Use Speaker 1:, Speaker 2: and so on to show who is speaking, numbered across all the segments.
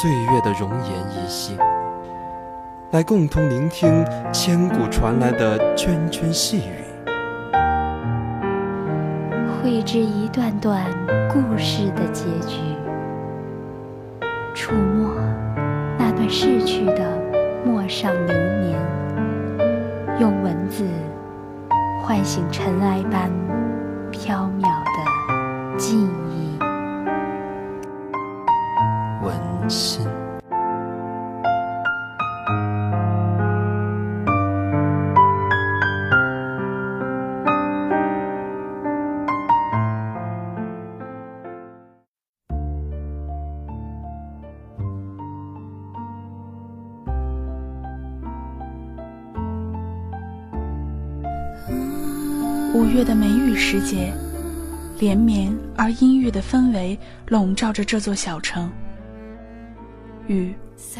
Speaker 1: 岁月的容颜依稀，来共同聆听千古传来的涓涓细语。
Speaker 2: 绘制一段段故事的结局，触摸那段逝去的陌上流年，用文字唤醒尘埃般飘渺的记忆。
Speaker 3: 五月的梅雨时节，连绵而阴郁的氛围笼罩着这座小城。雨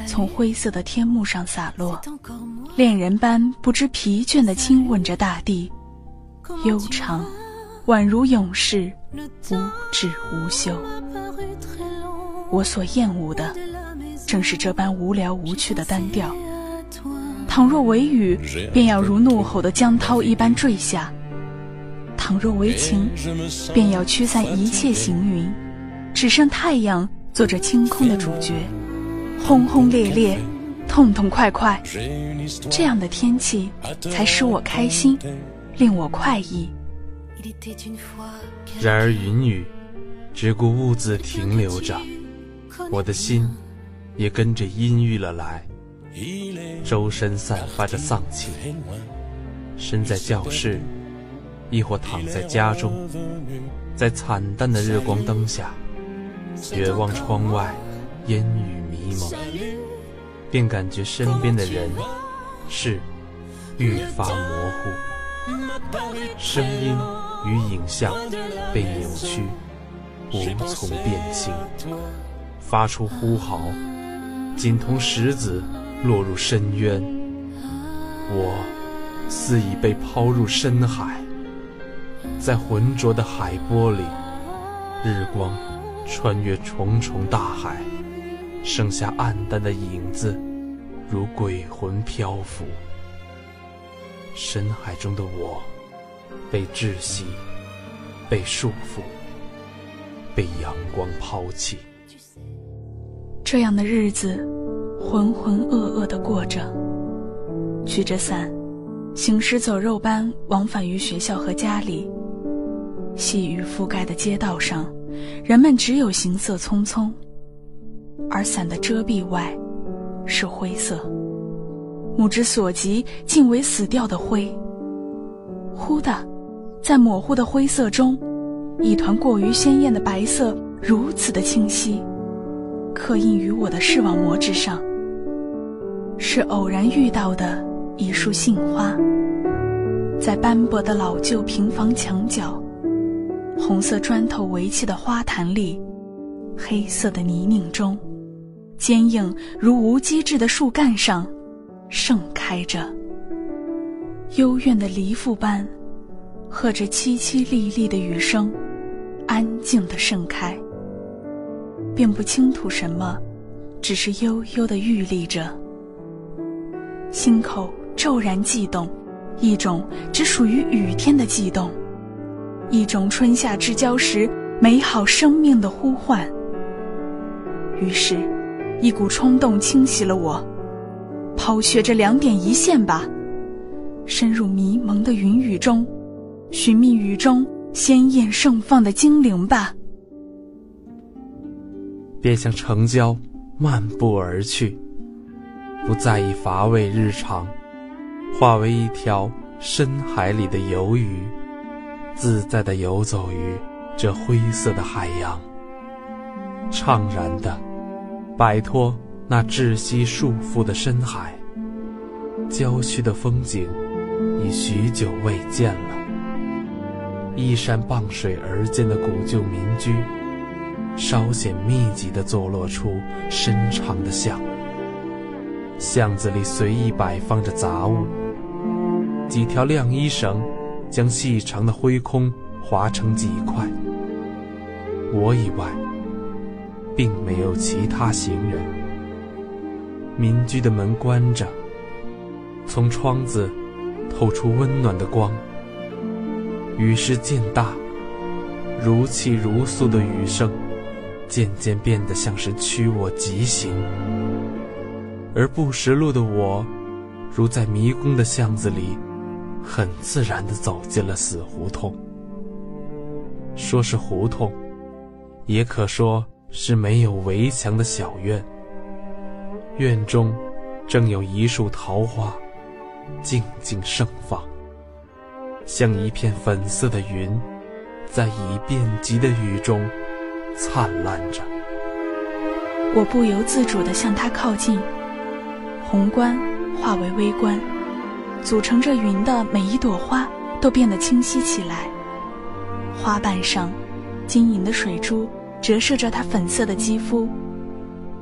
Speaker 3: 从灰色的天幕上洒落，恋人般不知疲倦地亲吻着大地，悠长，宛如永世，无止无休。我所厌恶的，正是这般无聊无趣的单调。倘若为雨，便要如怒吼的江涛一般坠下；倘若为晴，便要驱散一切行云，只剩太阳做着清空的主角。轰轰烈烈，痛痛快快，这样的天气才使我开心，令我快意。
Speaker 4: 然而云雨，只顾兀自停留着，我的心也跟着阴郁了来。周身散发着丧气，身在教室，亦或躺在家中，在惨淡的日光灯下，远望窗外，烟雨迷蒙，便感觉身边的人是愈发模糊，声音与影像被扭曲，无从辨清，发出呼号，仅同石子。落入深渊，我似已被抛入深海，在浑浊的海波里，日光穿越重重大海，剩下暗淡的影子，如鬼魂漂浮。深海中的我，被窒息，被束缚，被阳光抛弃。
Speaker 3: 这样的日子。浑浑噩噩地过着，举着伞，行尸走肉般往返于学校和家里。细雨覆盖的街道上，人们只有行色匆匆，而伞的遮蔽外，是灰色。目之所及，竟为死掉的灰。忽的，在模糊的灰色中，一团过于鲜艳的白色如此的清晰，刻印于我的视网膜之上。是偶然遇到的一束杏花，在斑驳的老旧平房墙角，红色砖头围砌的花坛里，黑色的泥泞中，坚硬如无机质的树干上，盛开着。幽怨的离妇般，和着凄凄沥沥的雨声，安静的盛开。并不清楚什么，只是悠悠的玉立着。心口骤然悸动，一种只属于雨天的悸动，一种春夏之交时美好生命的呼唤。于是，一股冲动侵袭了我，抛却这两点一线吧，深入迷蒙的云雨中，寻觅雨中鲜艳盛放的精灵吧，
Speaker 4: 便向城郊漫步而去。不在意乏味日常，化为一条深海里的游鱼，自在地游走于这灰色的海洋，怅然的摆脱那窒息束缚的深海。郊区的风景已许久未见了，依山傍水而建的古旧民居，稍显密集地坐落出深长的巷。巷子里随意摆放着杂物，几条晾衣绳将细长的灰空划成几块。我以外，并没有其他行人。民居的门关着，从窗子透出温暖的光。雨势渐大，如泣如诉的雨声渐渐变得像是驱我疾行。而不识路的我，如在迷宫的巷子里，很自然地走进了死胡同。说是胡同，也可说是没有围墙的小院。院中，正有一束桃花，静静盛放，像一片粉色的云，在已遍及的雨中灿烂着。
Speaker 3: 我不由自主地向它靠近。宏观化为微观，组成这云的每一朵花都变得清晰起来。花瓣上，晶莹的水珠折射着它粉色的肌肤。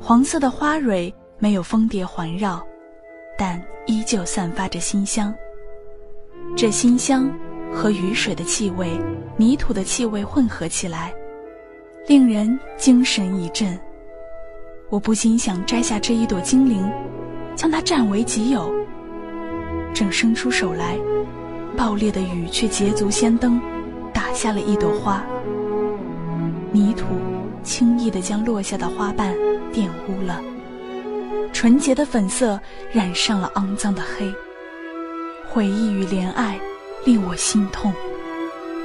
Speaker 3: 黄色的花蕊没有蜂蝶环绕，但依旧散发着馨香。这馨香和雨水的气味、泥土的气味混合起来，令人精神一振。我不禁想摘下这一朵精灵。将它占为己有。正伸出手来，爆裂的雨却捷足先登，打下了一朵花。泥土轻易地将落下的花瓣玷污了，纯洁的粉色染上了肮脏的黑。回忆与怜爱令我心痛，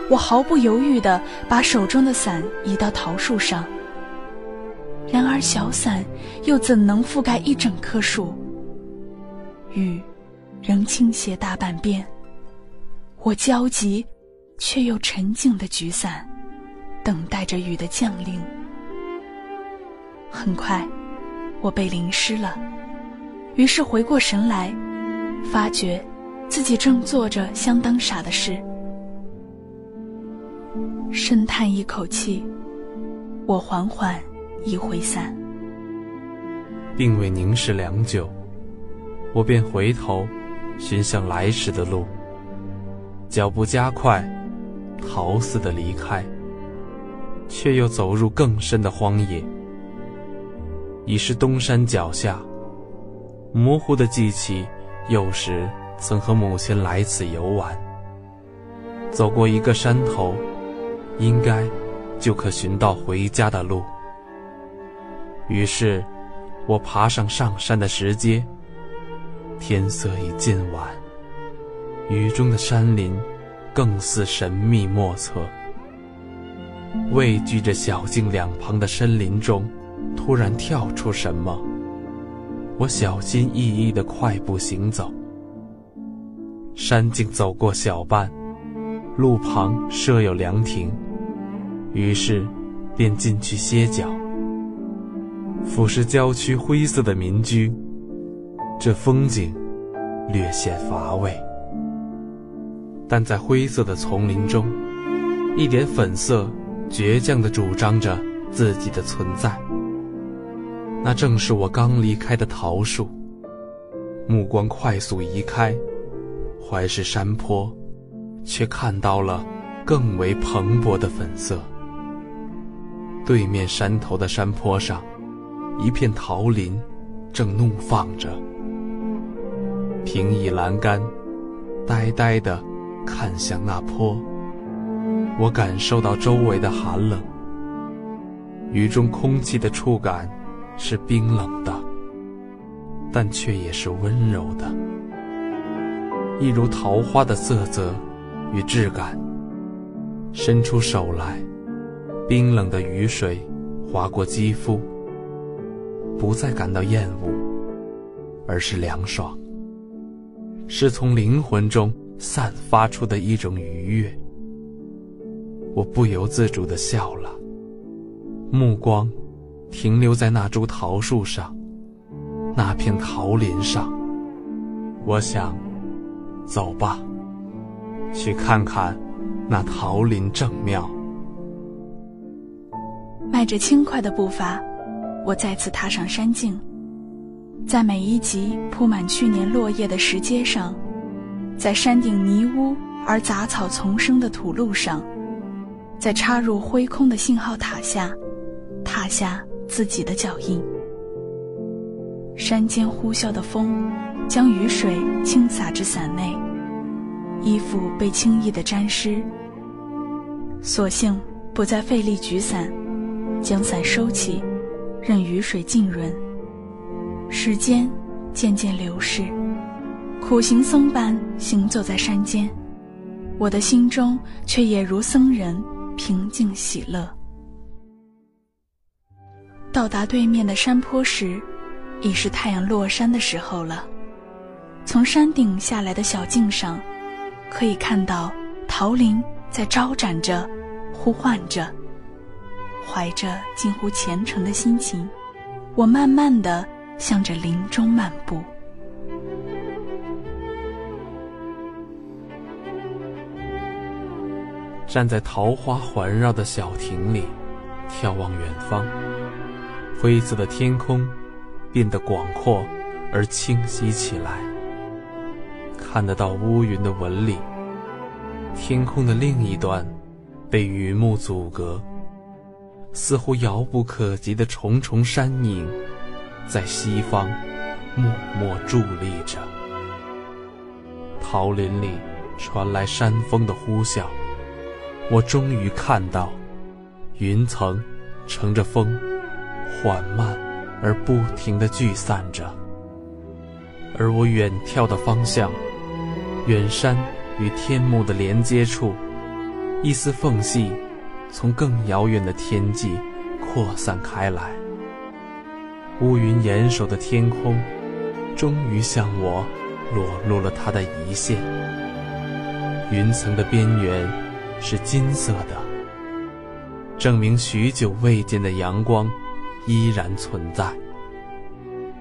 Speaker 3: 我毫不犹豫地把手中的伞移到桃树上。然而小伞又怎能覆盖一整棵树？雨仍倾斜大半边，我焦急却又沉静的举伞，等待着雨的降临。很快，我被淋湿了，于是回过神来，发觉自己正做着相当傻的事。深叹一口气，我缓缓移回伞，
Speaker 4: 并未凝视良久。我便回头，寻向来时的路，脚步加快，逃似的离开，却又走入更深的荒野。已是东山脚下，模糊的记起幼时曾和母亲来此游玩。走过一个山头，应该就可寻到回家的路。于是，我爬上上山的石阶。天色已渐晚，雨中的山林更似神秘莫测。畏惧着小径两旁的森林中突然跳出什么，我小心翼翼地快步行走。山径走过小半，路旁设有凉亭，于是便进去歇脚。俯视郊区灰色的民居。这风景略显乏味，但在灰色的丛林中，一点粉色倔强地主张着自己的存在。那正是我刚离开的桃树。目光快速移开，环视山坡，却看到了更为蓬勃的粉色。对面山头的山坡上，一片桃林正怒放着。平倚栏杆，呆呆地看向那坡。我感受到周围的寒冷，雨中空气的触感是冰冷的，但却也是温柔的，一如桃花的色泽与质感。伸出手来，冰冷的雨水划过肌肤，不再感到厌恶，而是凉爽。是从灵魂中散发出的一种愉悦，我不由自主地笑了，目光停留在那株桃树上，那片桃林上。我想，走吧，去看看那桃林正庙。
Speaker 3: 迈着轻快的步伐，我再次踏上山径，在每一级铺满去年落叶的石阶上，在山顶泥污而杂草丛生的土路上，在插入灰空的信号塔下，踏下自己的脚印。山间呼啸的风，将雨水倾洒至伞内，衣服被轻易的沾湿。索性不再费力举伞。将伞收起，任雨水浸润。时间渐渐流逝，苦行僧般行走在山间，我的心中却也如僧人平静喜乐。到达对面的山坡时，已是太阳落山的时候了。从山顶下来的小径上，可以看到桃林在招展着，呼唤着。怀着近乎虔诚的心情，我慢慢的向着林中漫步。
Speaker 4: 站在桃花环绕的小亭里，眺望远方，灰色的天空变得广阔而清晰起来。看得到乌云的纹理，天空的另一端被雨幕阻隔。似乎遥不可及的重重山影，在西方默默伫立着。桃林里传来山风的呼啸，我终于看到云层乘着风，缓慢而不停地聚散着。而我远眺的方向，远山与天幕的连接处，一丝缝隙。从更遥远的天际扩散开来，乌云严守的天空，终于向我裸露了它的一线。云层的边缘是金色的，证明许久未见的阳光依然存在。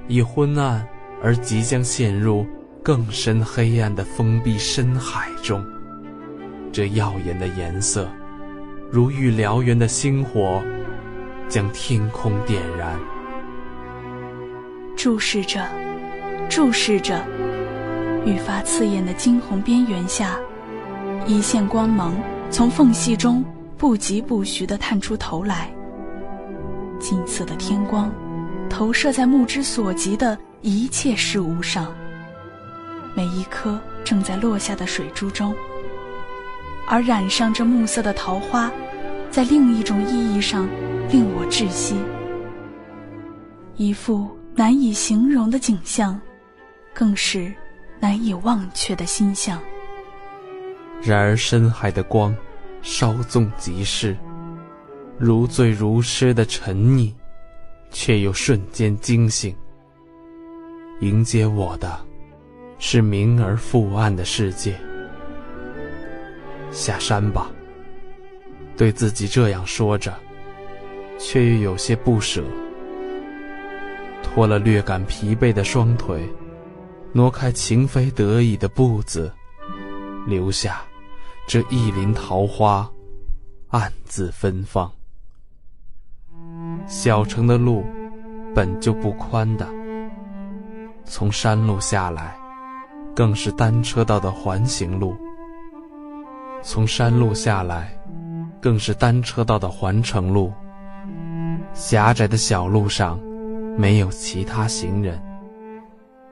Speaker 4: 已昏暗而即将陷入更深黑暗的封闭深海中，这耀眼的颜色。如遇燎原的星火，将天空点燃。
Speaker 3: 注视着，注视着，愈发刺眼的金红边缘下，一线光芒从缝隙中不疾不徐地探出头来。金色的天光，投射在目之所及的一切事物上，每一颗正在落下的水珠中。而染上这暮色的桃花，在另一种意义上令我窒息。一幅难以形容的景象，更是难以忘却的心象。
Speaker 4: 然而深海的光，稍纵即逝，如醉如痴的沉溺，却又瞬间惊醒。迎接我的，是明而复暗的世界。下山吧，对自己这样说着，却又有些不舍。拖了略感疲惫的双腿，挪开情非得已的步子，留下这一林桃花，暗自芬芳。小城的路本就不宽的，从山路下来，更是单车道的环形路。从山路下来，更是单车道的环城路。狭窄的小路上，没有其他行人。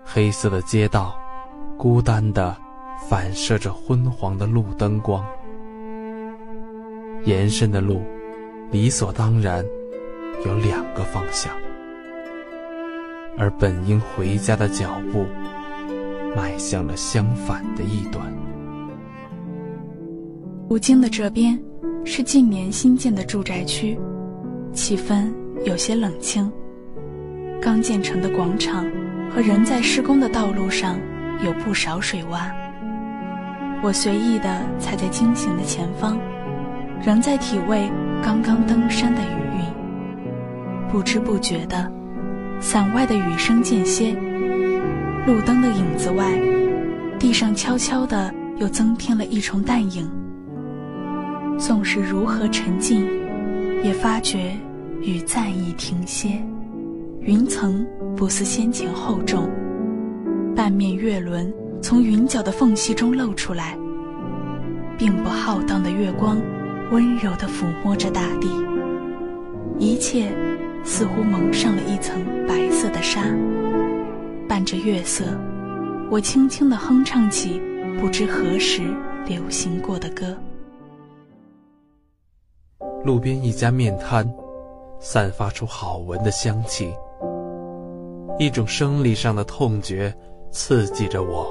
Speaker 4: 黑色的街道，孤单地反射着昏黄的路灯光。延伸的路，理所当然有两个方向，而本应回家的脚步，迈向了相反的一端。
Speaker 3: 吴京的这边是近年新建的住宅区，气氛有些冷清。刚建成的广场和仍在施工的道路上有不少水洼。我随意地踩在惊醒的前方，仍在体味刚刚登山的雨。不知不觉的，伞外的雨声渐歇，路灯的影子外，地上悄悄的又增添了一重淡影。纵是如何沉静，也发觉雨暂已停歇，云层不似先前厚重，半面月轮从云角的缝隙中露出来，并不浩荡的月光，温柔地抚摸着大地，一切似乎蒙上了一层白色的纱，伴着月色，我轻轻地哼唱起不知何时流行过的歌。
Speaker 4: 路边一家面摊，散发出好闻的香气。一种生理上的痛觉刺激着我，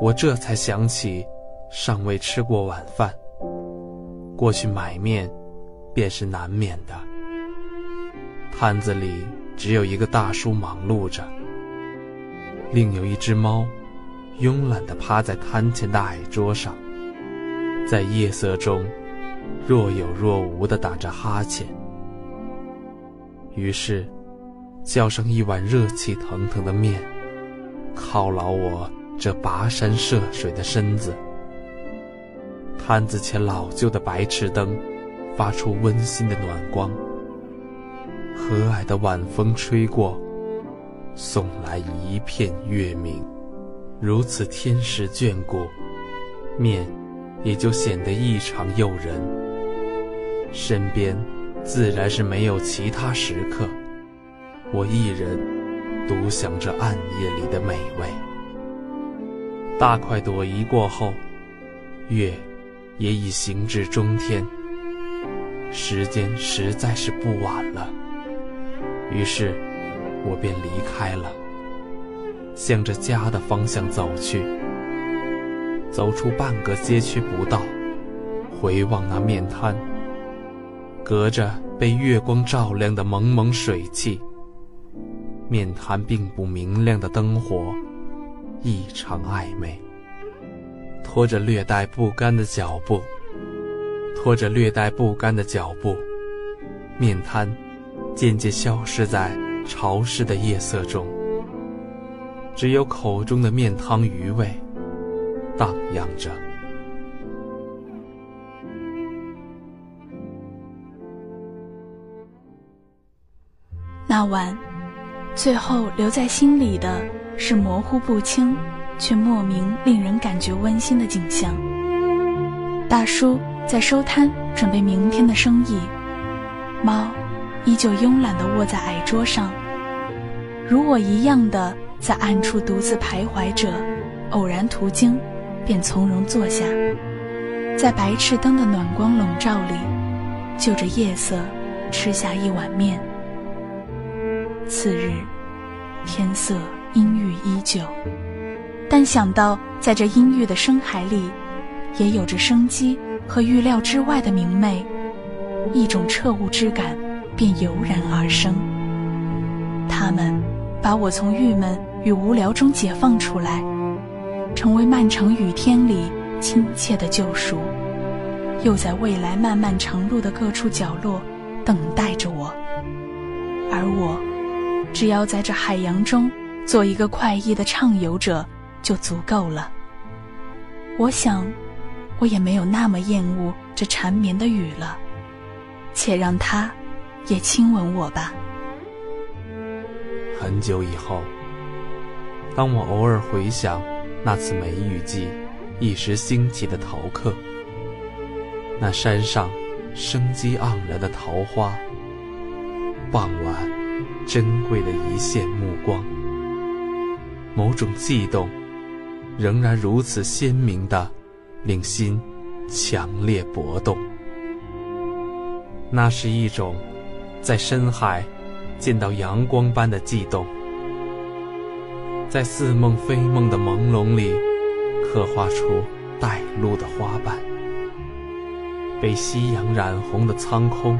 Speaker 4: 我这才想起尚未吃过晚饭，过去买面便是难免的。摊子里只有一个大叔忙碌着，另有一只猫慵懒地趴在摊前的矮桌上，在夜色中。若有若无地打着哈欠，于是叫上一碗热气腾腾的面，犒劳我这跋山涉水的身子。摊子前老旧的白炽灯发出温馨的暖光，和蔼的晚风吹过，送来一片月明。如此天时眷顾，面也就显得异常诱人。身边自然是没有其他食客，我一人独享这暗夜里的美味。大快朵颐过后，月也已行至中天，时间实在是不晚了。于是，我便离开了，向着家的方向走去。走出半个街区不到，回望那面摊。隔着被月光照亮的蒙蒙水汽，面摊并不明亮的灯火，异常暧昧。拖着略带不甘的脚步，拖着略带不甘的脚步，面摊渐渐消失在潮湿的夜色中，只有口中的面汤余味荡漾着。
Speaker 3: 那晚，最后留在心里的是模糊不清，却莫名令人感觉温馨的景象。大叔在收摊，准备明天的生意；猫依旧慵懒地卧在矮桌上，如我一样的在暗处独自徘徊着，偶然途经，便从容坐下，在白炽灯的暖光笼罩里，就着夜色吃下一碗面。次日，天色阴郁依旧，但想到在这阴郁的深海里，也有着生机和预料之外的明媚，一种彻悟之感便油然而生。他们把我从郁闷与无聊中解放出来，成为漫长雨天里亲切的救赎，又在未来漫漫长路的各处角落等待着我，而我。只要在这海洋中做一个快意的畅游者，就足够了。我想，我也没有那么厌恶这缠绵的雨了，且让它也亲吻我吧。
Speaker 4: 很久以后，当我偶尔回想那次梅雨季一时兴起的逃课，那山上生机盎然的桃花，傍晚。珍贵的一线目光，某种悸动，仍然如此鲜明的，令心强烈搏动。那是一种在深海见到阳光般的悸动，在似梦非梦的朦胧里，刻画出带露的花瓣，被夕阳染红的苍空，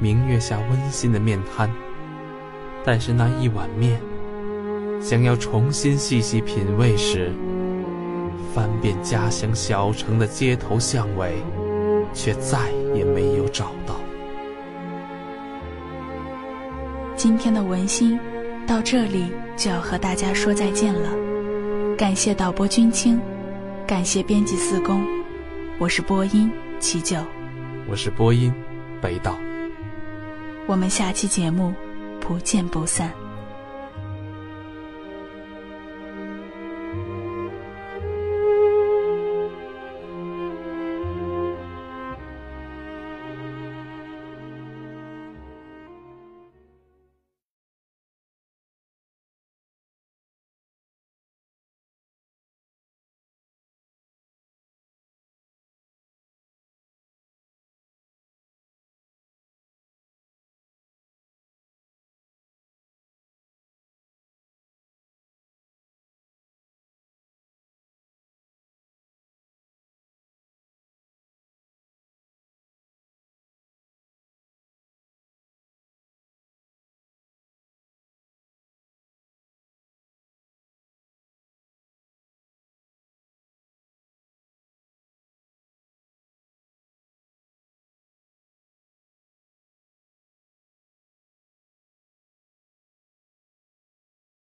Speaker 4: 明月下温馨的面瘫。但是那一碗面，想要重新细细品味时，翻遍家乡小城的街头巷尾，却再也没有找到。
Speaker 3: 今天的文心到这里就要和大家说再见了。感谢导播君清，感谢编辑四公，我是播音齐九，
Speaker 4: 我是播音北岛。
Speaker 3: 我们下期节目不见不散。